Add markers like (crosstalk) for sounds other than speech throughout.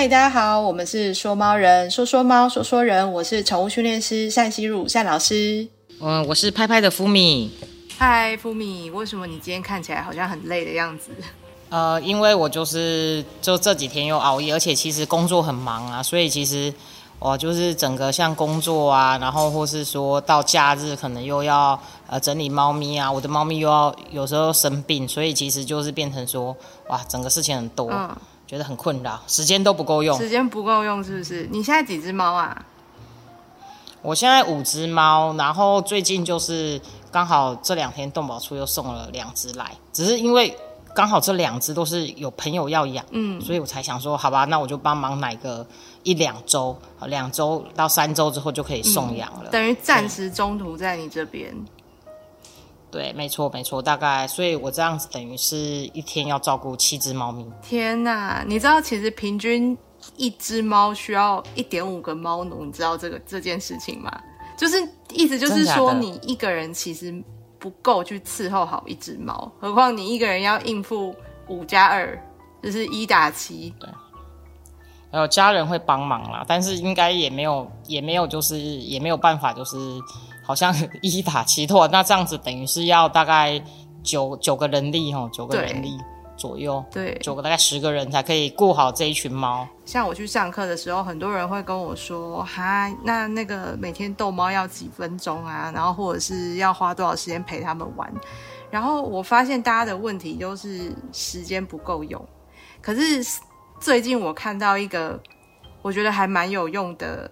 嗨，大家好，我们是说猫人，说说猫，说说人。我是宠物训练师单希汝单老师。嗯，我是拍拍的福米。嗨，福米，为什么你今天看起来好像很累的样子？呃，因为我就是就这几天又熬夜，而且其实工作很忙啊，所以其实我就是整个像工作啊，然后或是说到假日可能又要呃整理猫咪啊，我的猫咪又要有时候生病，所以其实就是变成说哇，整个事情很多。觉得很困扰，时间都不够用。时间不够用是不是？你现在几只猫啊？我现在五只猫，然后最近就是刚好这两天动保处又送了两只来，只是因为刚好这两只都是有朋友要养，嗯，所以我才想说，好吧，那我就帮忙买个一两周，两周到三周之后就可以送养了，等于暂时中途在你这边。对，没错，没错，大概，所以我这样子等于是一天要照顾七只猫咪。天哪，你知道其实平均一只猫需要一点五个猫奴，你知道这个这件事情吗？就是意思就是说，你一个人其实不够去伺候好一只猫，何况你一个人要应付五加二，就是一打七。对，还有家人会帮忙啦，但是应该也没有，也没有，就是也没有办法，就是。好像 (laughs) 一打七拓，那这样子等于是要大概九九个人力哦，九个人力左右，对，九个大概十个人才可以顾好这一群猫。像我去上课的时候，很多人会跟我说，哈，那那个每天逗猫要几分钟啊？然后或者是要花多少时间陪他们玩？然后我发现大家的问题都是时间不够用。可是最近我看到一个，我觉得还蛮有用的，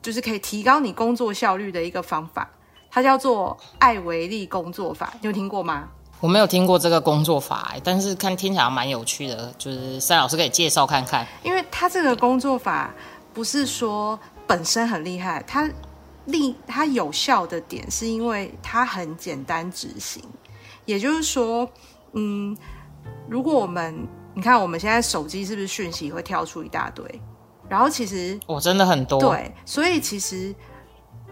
就是可以提高你工作效率的一个方法。它叫做艾维利工作法，你有听过吗？我没有听过这个工作法，但是看听起来蛮有趣的，就是三老师可以介绍看看。因为它这个工作法不是说本身很厉害，它利它有效的点是因为它很简单执行。也就是说，嗯，如果我们你看我们现在手机是不是讯息会跳出一大堆？然后其实我真的很多对，所以其实。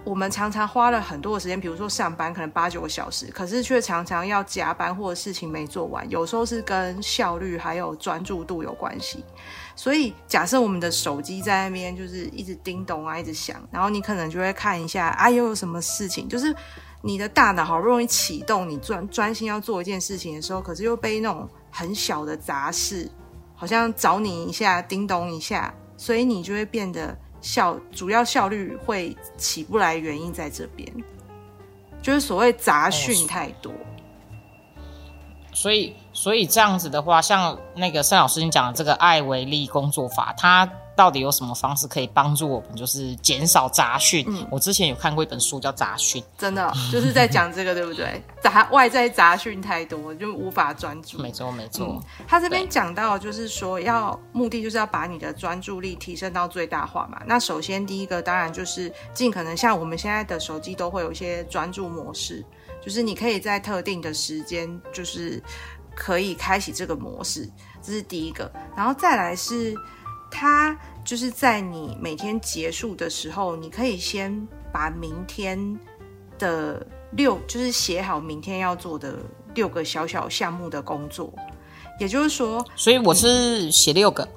我们常常花了很多的时间，比如说上班可能八九个小时，可是却常常要加班或者事情没做完。有时候是跟效率还有专注度有关系。所以假设我们的手机在那边就是一直叮咚啊，一直响，然后你可能就会看一下啊，又有什么事情？就是你的大脑好不容易启动，你专专心要做一件事情的时候，可是又被那种很小的杂事，好像找你一下，叮咚一下，所以你就会变得。效主要效率会起不来，原因在这边，就是所谓杂讯太多。所以，所以这样子的话，像那个盛老师你讲的这个艾维利工作法，它。到底有什么方式可以帮助我们，就是减少杂讯？嗯，我之前有看过一本书叫《杂讯》，真的就是在讲这个，对不对？杂外在杂讯太多，就无法专注。没错，没错。他这边讲到，就是说要目的就是要把你的专注力提升到最大化嘛。那首先第一个当然就是尽可能像我们现在的手机都会有一些专注模式，就是你可以在特定的时间，就是可以开启这个模式，这是第一个。然后再来是。它就是在你每天结束的时候，你可以先把明天的六，就是写好明天要做的六个小小项目的工作。也就是说，所以我是写六个。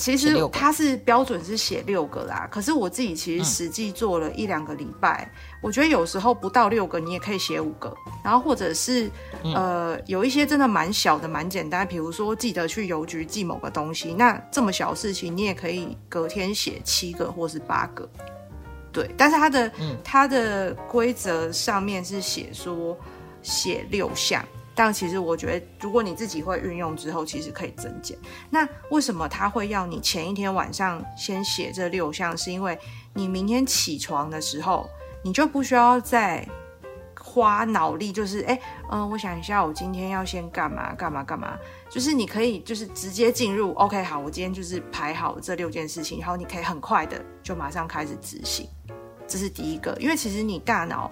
其实它是标准是写六个啦，可是我自己其实实际做了一两个礼拜，我觉得有时候不到六个你也可以写五个，然后或者是呃有一些真的蛮小的蛮简单，比如说记得去邮局寄某个东西，那这么小事情你也可以隔天写七个或是八个，对，但是它的它的规则上面是写说写六项。但其实我觉得，如果你自己会运用之后，其实可以增减。那为什么他会要你前一天晚上先写这六项？是因为你明天起床的时候，你就不需要再花脑力，就是哎，嗯，我想一下，我今天要先干嘛干嘛干嘛？就是你可以就是直接进入，OK，好，我今天就是排好这六件事情，然后你可以很快的就马上开始执行。这是第一个，因为其实你大脑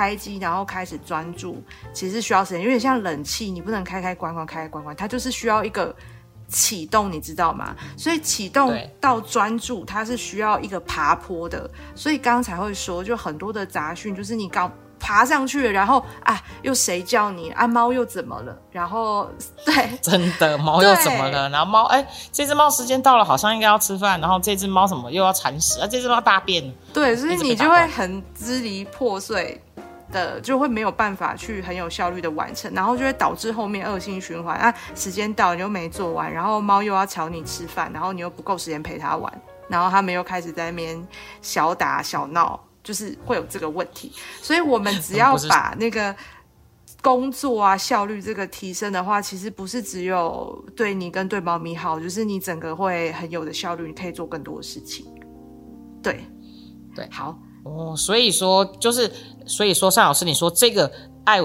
开机然后开始专注，其实是需要时间。有点像冷气，你不能开开关关开开关关，它就是需要一个启动，你知道吗？所以启动到专注，它是需要一个爬坡的。所以刚才会说，就很多的杂讯，就是你刚爬上去了，然后啊，又谁叫你啊？猫又怎么了？然后 (laughs) 对，真的猫又怎么了？然后猫哎，这只猫时间到了，好像应该要吃饭，然后这只猫什么又要铲屎啊？这只猫大便，对，所以你就会很支离破碎。的就会没有办法去很有效率的完成，然后就会导致后面恶性循环啊！时间到你又没做完，然后猫又要吵你吃饭，然后你又不够时间陪它玩，然后他们又开始在那边小打小闹，就是会有这个问题。所以我们只要把那个工作啊效率这个提升的话，其实不是只有对你跟对猫咪好，就是你整个会很有的效率，你可以做更多的事情。对，对，好。哦，所以说就是，所以说，尚老师，你说这个艾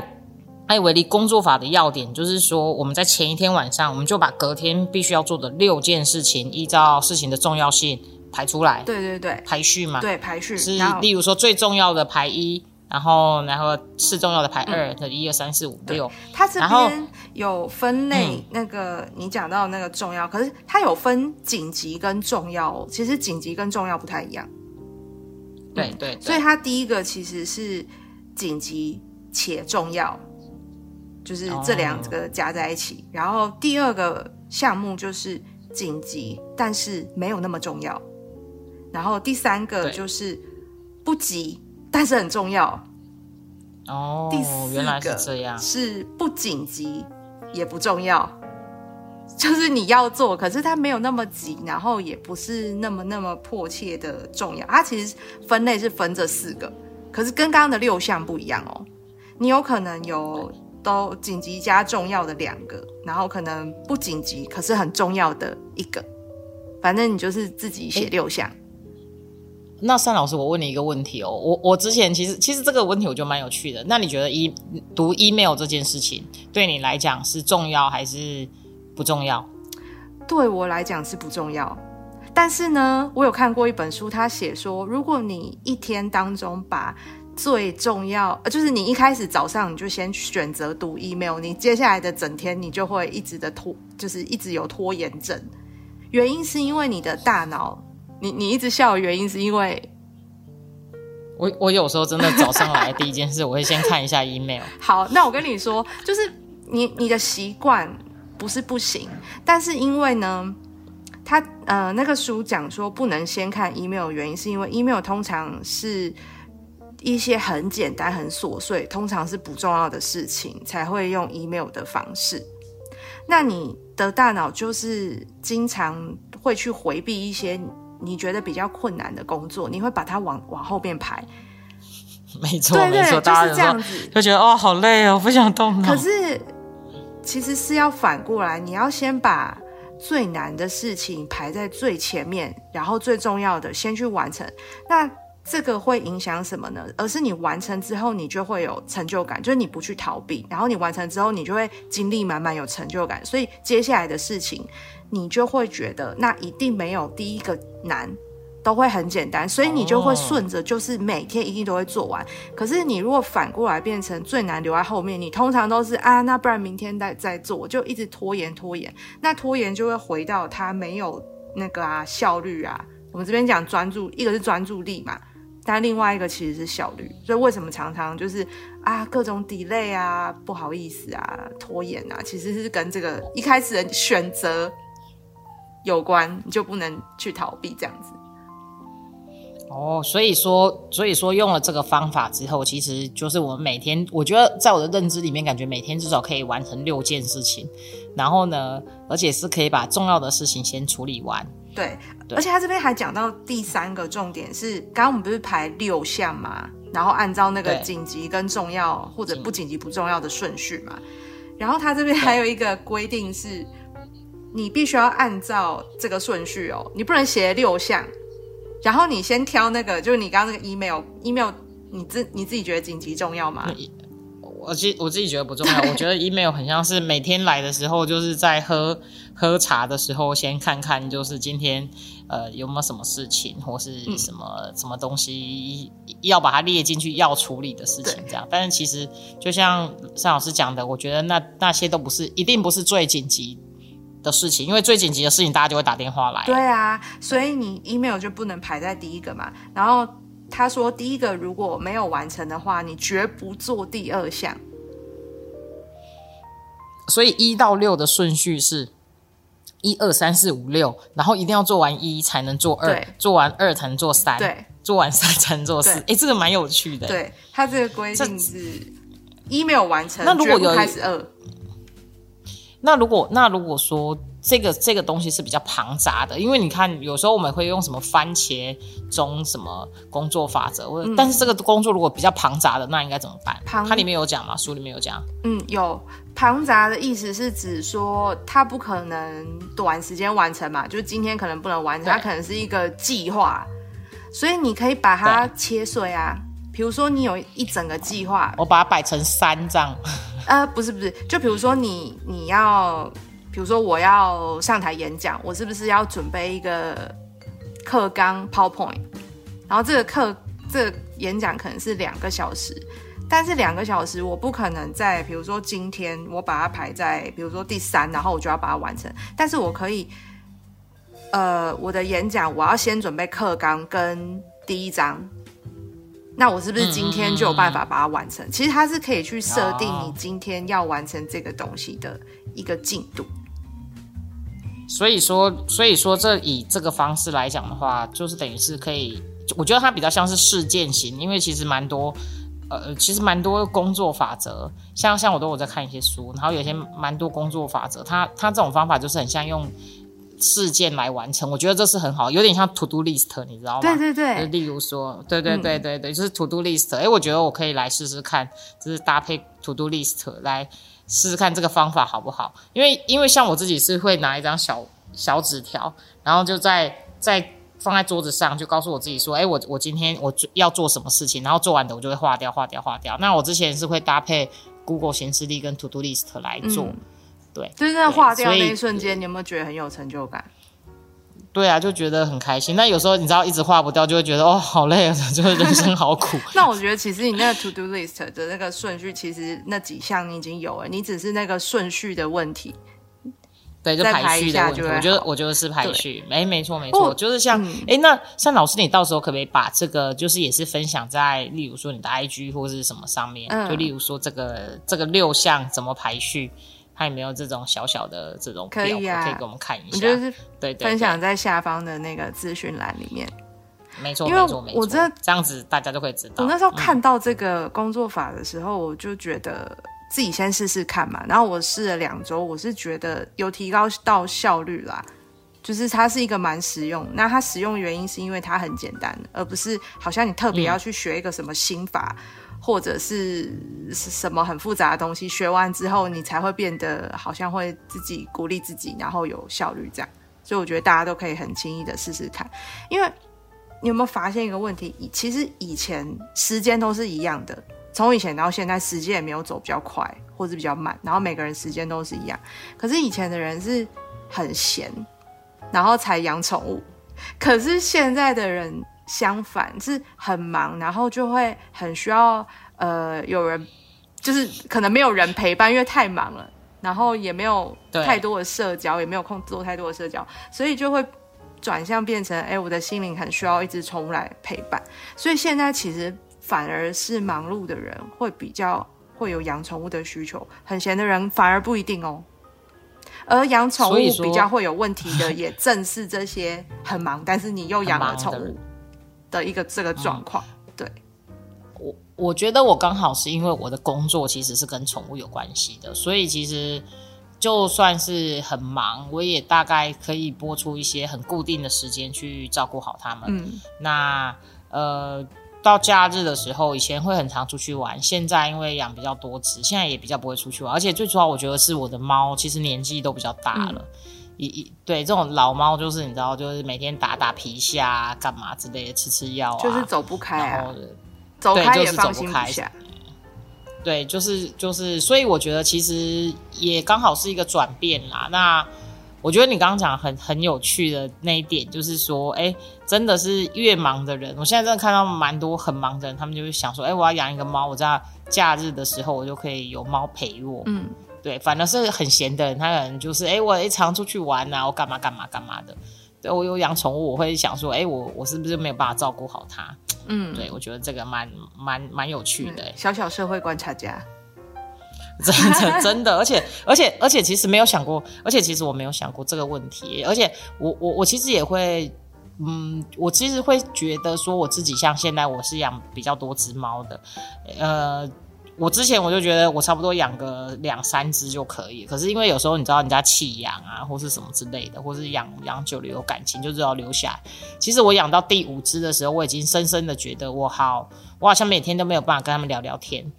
艾维利工作法的要点，就是说，我们在前一天晚上，我们就把隔天必须要做的六件事情，依照事情的重要性排出来。对对对，排序嘛。对，排序是，例如说最重要的排一，然后然后次重要的排二，的一二三四五六。它这边有分类，那个你讲到那个重要，可是它有分紧急跟重要，其实紧急跟重要不太一样。对对，所以它第一个其实是紧急且重要，就是这两个加在一起。然后第二个项目就是紧急，但是没有那么重要。然后第三个就是不急，但是很重要。哦，第四个是这样，是不紧急也不重要。就是你要做，可是它没有那么急，然后也不是那么那么迫切的重要。它其实分类是分这四个，可是跟刚刚的六项不一样哦。你有可能有都紧急加重要的两个，然后可能不紧急可是很重要的一个。反正你就是自己写六项。那单老师，我问你一个问题哦，我我之前其实其实这个问题我觉得蛮有趣的。那你觉得一读 email 这件事情对你来讲是重要还是？不重要，对我来讲是不重要。但是呢，我有看过一本书，他写说，如果你一天当中把最重要，就是你一开始早上你就先选择读 email，你接下来的整天你就会一直的拖，就是一直有拖延症。原因是因为你的大脑，你你一直笑的原因是因为，我我有时候真的早上来第一件事，我会先看一下 email。(laughs) 好，那我跟你说，就是你你的习惯。不是不行，但是因为呢，他呃那个书讲说不能先看 email，原因是因为 email 通常是一些很简单、很琐碎，通常是不重要的事情才会用 email 的方式。那你的大脑就是经常会去回避一些你觉得比较困难的工作，你会把它往往后面排。没错，没错，就是这样子，就觉得哦好累哦，不想动了。可是。其实是要反过来，你要先把最难的事情排在最前面，然后最重要的先去完成。那这个会影响什么呢？而是你完成之后，你就会有成就感，就是你不去逃避，然后你完成之后，你就会精力满满，有成就感。所以接下来的事情，你就会觉得那一定没有第一个难。都会很简单，所以你就会顺着，就是每天一定都会做完。可是你如果反过来变成最难留在后面，你通常都是啊，那不然明天再再做，就一直拖延拖延。那拖延就会回到它没有那个啊效率啊。我们这边讲专注，一个是专注力嘛，但另外一个其实是效率。所以为什么常常就是啊各种 delay 啊，不好意思啊，拖延啊，其实是跟这个一开始的选择有关，你就不能去逃避这样子。哦，所以说，所以说用了这个方法之后，其实就是我们每天，我觉得在我的认知里面，感觉每天至少可以完成六件事情，然后呢，而且是可以把重要的事情先处理完。对，而且他这边还讲到第三个重点是，刚刚我们不是排六项嘛，然后按照那个紧急跟重要或者不紧急不重要的顺序嘛，然后他这边还有一个规定是，你必须要按照这个顺序哦，你不能写六项。然后你先挑那个，就是你刚刚那个 email，email 你自你自己觉得紧急重要吗？我自我自己觉得不重要。我觉得 email 很像是每天来的时候，就是在喝喝茶的时候，先看看就是今天呃有没有什么事情，或是什么什么东西要把它列进去要处理的事情这样。但是其实就像尚老师讲的，我觉得那那些都不是一定不是最紧急。的事情，因为最紧急的事情，大家就会打电话来。对啊，所以你 email 就不能排在第一个嘛。然后他说第一个如果没有完成的话，你绝不做第二项。所以一到六的顺序是一二三四五六，然后一定要做完一才能做二，做完二才能做三，对，做完三才能做四。对哎，这个蛮有趣的。，对他这个规定是一没有完成，那如果有开始二。那如果那如果说这个这个东西是比较庞杂的，因为你看有时候我们会用什么番茄钟什么工作法则，或者、但是这个工作如果比较庞杂的，那应该怎么办？它里面有讲吗？书里面有讲。嗯，有庞杂的意思是指说，它不可能短时间完成嘛，就是今天可能不能完成，它可能是一个计划，所以你可以把它切碎啊。比如说，你有一整个计划，我把它摆成三这样。呃，不是不是，就比如说你你要，比如说我要上台演讲，我是不是要准备一个课纲 PowerPoint？然后这个课这个演讲可能是两个小时，但是两个小时我不可能在比如说今天我把它排在比如说第三，然后我就要把它完成，但是我可以，呃，我的演讲我要先准备课纲跟第一章。那我是不是今天就有办法把它完成？其实它是可以去设定哦你今天要完成这个东西的一个进度。所以说，所以说这以这个方式来讲的话，就是等于是可以，我觉得它比较像是事件型，因为其实蛮多，呃，其实蛮多工作法则，像像我都有在看一些书，然后有些蛮多工作法则，它它这种方法就是很像用事件来完成，我觉得这是很好，有点像 to do list，你知道吗？对对就对，例如说，对对对对对，就是 to do list。哎，我觉得我可以来试试看，就是搭配 to do list 来试试看这个方法好不好？因为因为像我自己是会拿一张小小纸条，然后就在在放在桌子上，就告诉我自己说，哎，我我今天我做要做什么事情，然后做完的我就会划掉划掉划掉。那我之前是会搭配 Google 显示力跟 to do list 来做。嗯对就是那划掉那一瞬间，你有没有觉得很有成就感？对啊，就觉得很开心。那有时候你知道一直划不掉，就会觉得哦好累啊，(laughs) 就是人生好苦。(laughs) 那我觉得其实你那个 to do list 的那个顺序，其实那几项你已经有了，你只是那个顺序的问题。对，就排排序的问题，我觉得我觉得是排序，哎，没错没不错，就是像嗯哎、那像老师，你到时候可不可以把这个，就是也是分享在，例如说你的 IG 或是什么上面，嗯就例如说这个这个六项怎么排序，看有没有这种小小的这种可以啊可以给我们看一下，我觉得是对对分享在下方的那个资讯栏里面。没错因为没错没错，我真的这样子大家都会知道。我那时候看到这个工作法的时候，我就觉得自己先试试看嘛。然后我试了两周，我是觉得有提高到效率啦，就是它是一个蛮实用。那它实用原因是因为它很简单，而不是好像你特别要去学一个什么心法。或者是什么很复杂的东西，学完之后你才会变得好像会自己鼓励自己，然后有效率这样。所以我觉得大家都可以很轻易的试试看，因为你有没有发现一个问题？其实以前时间都是一样的，从以前到现在，时间也没有走比较快或者比较慢，然后每个人时间都是一样。可是以前的人是很闲，然后才养宠物，可是现在的人相反是很忙，然后就会很需要呃有人，就是可能没有人陪伴，因为太忙了。然后也没有太多的社交，也没有空做太多的社交，所以就会转向变成，哎，我的心灵很需要一只宠物来陪伴。所以现在其实反而是忙碌的人会比较会有养宠物的需求，很闲的人反而不一定哦。而养宠物比较会有问题的，也正是这些很忙，但是你又养了宠物的一个这个状况。对，我我觉得我刚好是因为我的工作其实是跟宠物有关系的，所以其实就算是很忙，我也大概可以播出一些很固定的时间去照顾好它们。嗯，那呃，到假日的时候，以前会很常出去玩，现在因为养比较多只，现在也比较不会出去玩。而且最主要，我觉得是我的猫其实年纪都比较大了。一一对这种老猫，就是你知道，就是每天打打皮下啊，干嘛之类的，吃吃药啊，就是走不开啊然后，走开对就是也放心走不开下。对，就是就是，所以我觉得其实也刚好是一个转变啦。那我觉得你刚刚讲很很有趣的那一点，就是说，哎，真的是越忙的人，我现在真的看到蛮多很忙的人，他们就会想说，哎，我要养一个猫，我在假日的时候我就可以有猫陪我。嗯，对，反而是很闲的人，他可能就是，哎，我一常出去玩啊，我干嘛干嘛干嘛的。对我有养宠物，我会想说，哎，我我是不是没有办法照顾好它？嗯，对我觉得这个蛮蛮蛮有趣的。小小社会观察家，(laughs) 真的真的，而且而且而且其实没有想过，而且其实我没有想过这个问题，而且我我我其实也会。嗯，我其实会觉得说，我自己像现在我是养比较多只猫的，呃，我之前我就觉得我差不多养个两三只就可以，可是因为有时候你知道人家弃养啊，或是什么之类的，或是养养久了有感情，就知道留下来。其实我养到第五只的时候，我已经深深的觉得我好，我好像每天都没有办法跟他们聊聊天，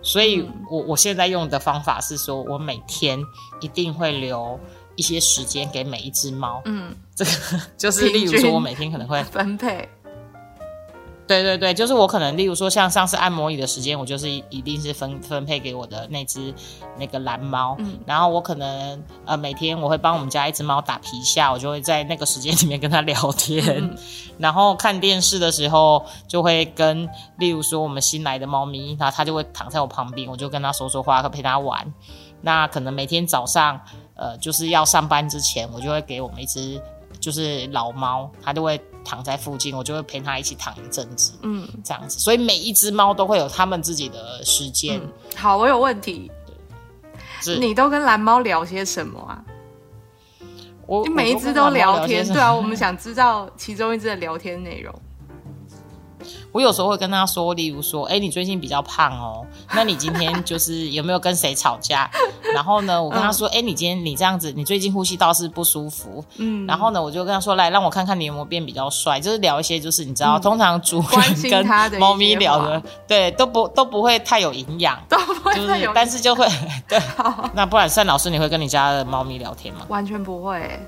所以我我现在用的方法是说，我每天一定会留。一些时间给每一只猫，嗯，这个 (laughs) 就是例如说，我每天可能会分配。对对对，就是我可能例如说，像上次按摩椅的时间，我就是一定是分分配给我的那只那个蓝猫，嗯，然后我可能呃每天我会帮我们家一只猫打皮下，我就会在那个时间里面跟它聊天，然后看电视的时候就会跟例如说我们新来的猫咪，然后它就会躺在我旁边，我就跟它说说话，陪它玩。那可能每天早上。呃，就是要上班之前，我就会给我们一只就是老猫，它就会躺在附近，我就会陪它一起躺一阵子，嗯，这样子。所以每一只猫都会有它们自己的时间。好，我有问题，你都跟蓝猫聊些什么啊？我每一只都聊天，对啊，我们想知道其中一只的聊天内容。我有时候会跟他说，例如说，哎，你最近比较胖哦，那你今天 (laughs) 就是有没有跟谁吵架？然后呢，我跟他说，哎，你今天你这样子，你最近呼吸道是不舒服。嗯，然后呢，我就跟他说，来让我看看你有没有变比较帅，就是聊一些，就是你知道，通常主人跟猫咪聊的，对，都不都不会太有营养，都不会太有，但是就会对。那不然单老师，你会跟你家的猫咪聊天吗？完全不会，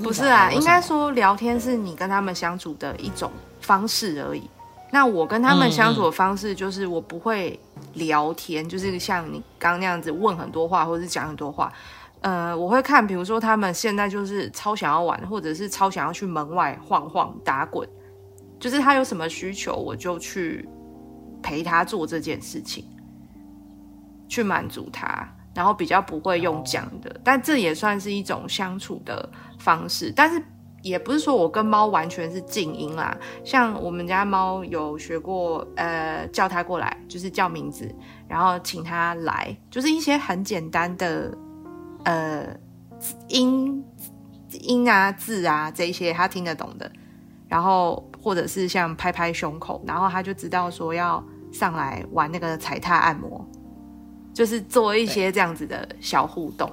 不是啊，应该说聊天是你跟他们相处的一种。方式而已。那我跟他们相处的方式就是，我不会聊天，就是像你刚刚那样子问很多话，或者是讲很多话。呃，我会看，比如说他们现在就是超想要玩，或者是超想要去门外晃晃打滚，就是他有什么需求，我就去陪他做这件事情，去满足他。然后比较不会用讲的，但这也算是一种相处的方式，但是。也不是说我跟猫完全是静音啦，像我们家猫有学过，呃，叫它过来，就是叫名字，然后请它来，就是一些很简单的，呃，音音啊字啊这些它听得懂的，然后或者是像拍拍胸口，然后它就知道说要上来玩那个踩踏按摩，就是做一些这样子的小互动。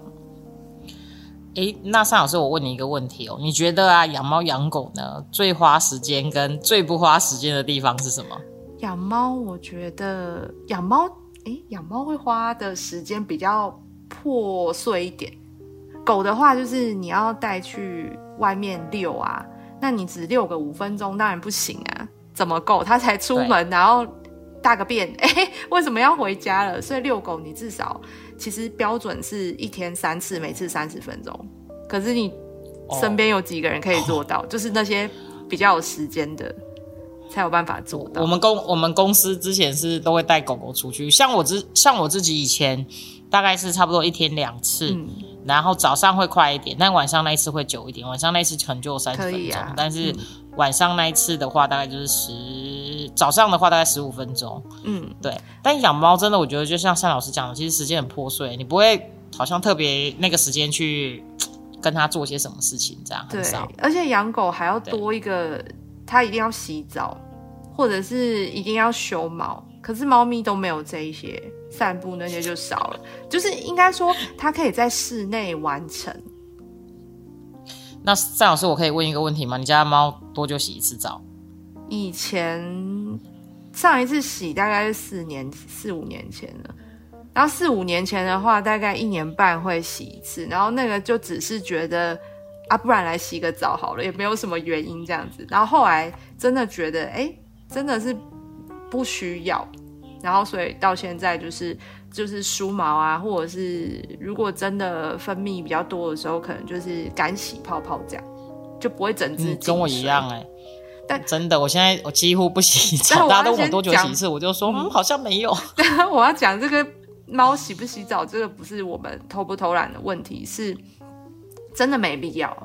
哎，那尚老师，我问你一个问题哦，你觉得啊，养猫养狗呢，最花时间跟最不花时间的地方是什么？养猫，我觉得养猫，哎，养猫会花的时间比较破碎一点。狗的话，就是你要带去外面遛啊，那你只遛个五分钟，当然不行啊，怎么够？它才出门，然后大个便，哎，为什么要回家了？所以遛狗，你至少。其实标准是一天三次，每次三十分钟。可是你身边有几个人可以做到？(laughs) 就是那些比较有时间的，才有办法做到。我们公我们公司之前是都会带狗狗出去，像我之像我自己以前大概是差不多一天两次，然后早上会快一点，但晚上那一次会久一点。晚上那一次可能就三十分钟，但是晚上那一次的话大概就是十。早上的话大概十五分钟，嗯，对。但养猫真的，我觉得就像单老师讲的，其实时间很破碎，你不会好像特别那个时间去跟它做些什么事情，这样很少。而且养狗还要多一个，它一定要洗澡，或者是一定要修毛。可是猫咪都没有这一些，散步那些就少了。就是应该说，它可以在室内完成。那单老师，我可以问一个问题吗？你家猫多久洗一次澡？以前上一次洗大概是四年四五年前了，然后四五年前的话，大概一年半会洗一次，然后那个就只是觉得啊，不然来洗个澡好了，也没有什么原因这样子。然后后来真的觉得，哎，真的是不需要，然后所以到现在就是就是梳毛啊，或者是如果真的分泌比较多的时候，可能就是干洗泡泡这样，就不会整只跟我一样哎。真的，我现在我几乎不洗澡，大家都问我多久洗一次，我就说嗯，好像没有。(laughs) 我要讲这个猫洗不洗澡，这个不是我们偷不偷懒的问题，是真的没必要。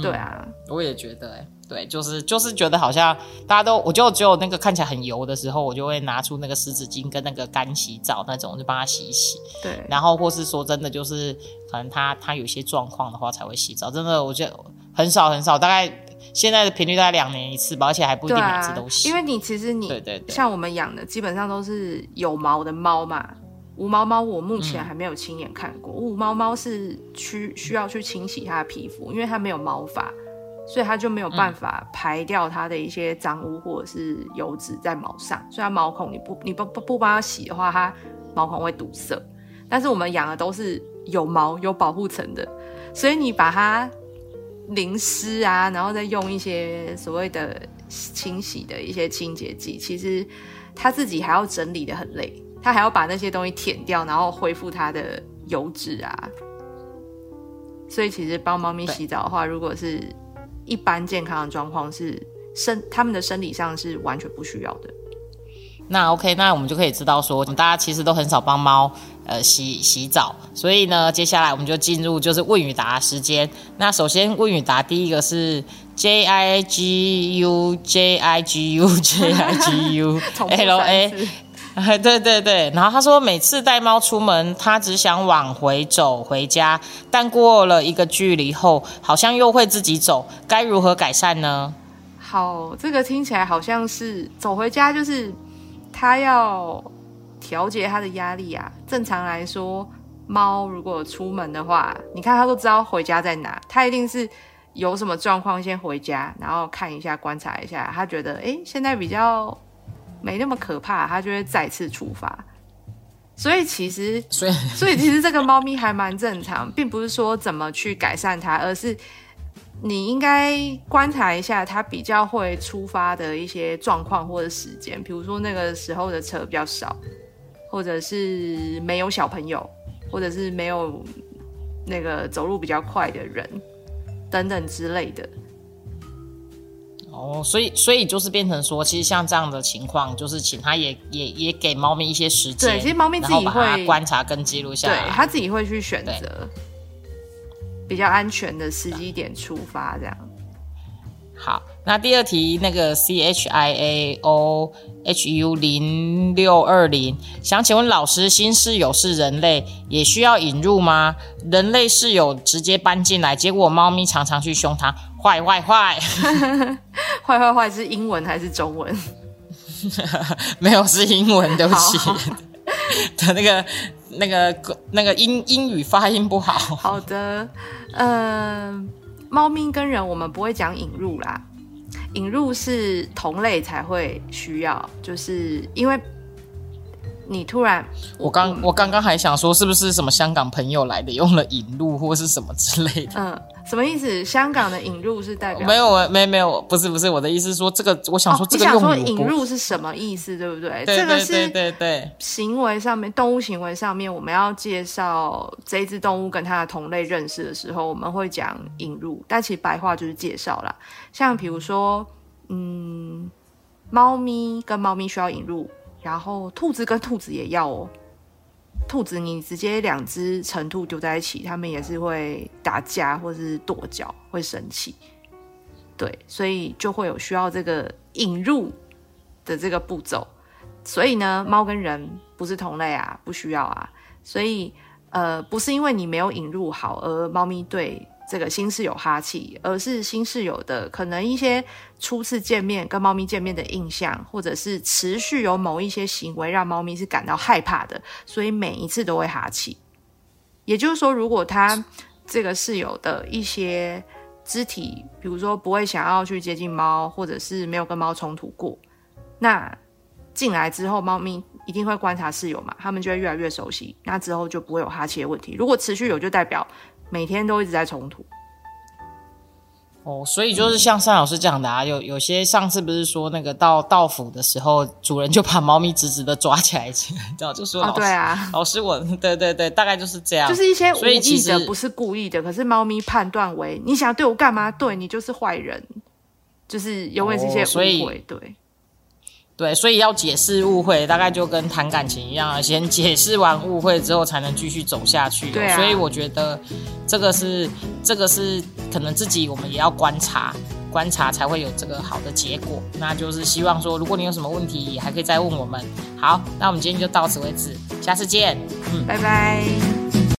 对啊，我也觉得、欸，对，就是就是觉得好像大家都，我就只有那个看起来很油的时候，我就会拿出那个湿纸巾跟那个干洗澡那种，就帮它洗一洗。对，然后或是说真的，就是可能它它有些状况的话才会洗澡。真的，我觉得很少很少，大概现在的频率大概两年一次吧，而且还不一定每次啊都，洗。因为你其实你对对对像我们养的基本上都是有毛的猫嘛，无毛猫我目嗯前还没有亲眼看过。无毛猫是需需要去清洗它的皮肤，因为它没有毛发，所以它就没有办法排掉它的一些脏污或者是油脂在毛上，所以它毛孔你不你不不不帮它洗的话，它毛孔会堵塞。但是我们养的都是有毛有保护层的，所以你把它淋湿啊，然后再用一些所谓的清洗的一些清洁剂，其实它自己还要整理的很累，它还要把那些东西舔掉，然后恢复它的油脂啊。所以其实帮猫咪洗澡的话，如果是一般健康的状况，是生它们的生理上是完全不需要的。那 OK，那我们就可以知道说，大家其实都很少帮猫呃洗洗澡，所以呢，接下来我们就进入就是问与答时间。那首先问与答，第一个是 J I G U (laughs) J I G U J I G U L 三 A，(laughs) 对对对，然后他说每次带猫出门，他只想往回走回家，但过了一个距离后，好像又会自己走，该如何改善呢？好，这个听起来好像是走回家，就是他要调节它的压力啊。正常来说，猫如果出门的话，你看它都知道回家在哪，它一定是有什么状况先回家，然后看一下、观察一下，它觉得诶现在比较没那么可怕，它就会再次出发。所以其实 (laughs) 所以所以其实这个猫咪还蛮正常，并不是说怎么去改善它，而是你应该观察一下它比较会出发的一些状况或者时间，比如说那个时候的车比较少，或者是没有小朋友，或者是没有那个走路比较快的人等等之类的。哦，所以所以就是变成说，其实像这样的情况，就是请他也也也给猫咪一些时间，对其实猫咪自己会观察跟记录下来对来。它自己会去选择比较安全的时机点出发，这样。好，那第二题那个 C H I A O H U 零六二零，想请问老师，新室友是人类，也需要引入吗？人类室友直接搬进来，结果猫咪常常去凶它，坏坏坏，坏 (laughs) 坏坏是英文还是中文？(laughs) 没有是英文，对不起好，的 (laughs) 那个那个那个英英语发音不好。好的，嗯、猫咪跟人我们不会讲引入啦，引入是同类才会需要，就是因为你突然，我刚我刚刚还想说，是不是什么香港朋友来的，用了引入或是什么之类的？嗯、什么意思？香港的引入是代表没有，没没有，不是不是，我的意思是说这个，我想说哦，这个你想说引入是什么意思，对不对？对这个是对对，行为上面，动物行为上面，我们要介绍这一只动物跟它的同类认识的时候，我们会讲引入，但其实白话就是介绍啦。像比如说，嗯，猫咪跟猫咪需要引入，然后兔子跟兔子也要哦。兔子你直接两只成兔丢在一起，它们也是会打架或是跺脚，会生气。对，所以就会有需要这个引入的这个步骤。所以呢，猫跟人不是同类啊，不需要啊。所以呃，不是因为你没有引入好而猫咪对这个新室友哈气，而是新室友的可能一些初次见面跟猫咪见面的印象，或者是持续有某一些行为让猫咪是感到害怕的，所以每一次都会哈气。也就是说，如果他这个室友的一些肢体，比如说不会想要去接近猫，或者是没有跟猫冲突过，那进来之后，猫咪一定会观察室友嘛，他们就会越来越熟悉，那之后就不会有哈气的问题。如果持续有，就代表每天都一直在冲突。哦，所以就是像单老师讲的啊，有有些上次不是说那个到到府的时候，主人就把猫咪直直的抓起来，(laughs) 这样就说哦老，师、对啊，老师我对对对，大概就是这样，就是一些无所以其意的，不是故意的，可是猫咪判断为你想要对我干嘛？对你就是坏人，就是永远是一些误会。对，对，所以要解释误会，大概就跟谈感情一样啊，(laughs) 先解释完误会之后，才能继续走下去。对啊所以我觉得这个是这个是可能自己我们也要观察。观察才会有这个好的结果，那就是希望说，如果你有什么问题，也还可以再问我们。好，那我们今天就到此为止，下次见。嗯。拜拜。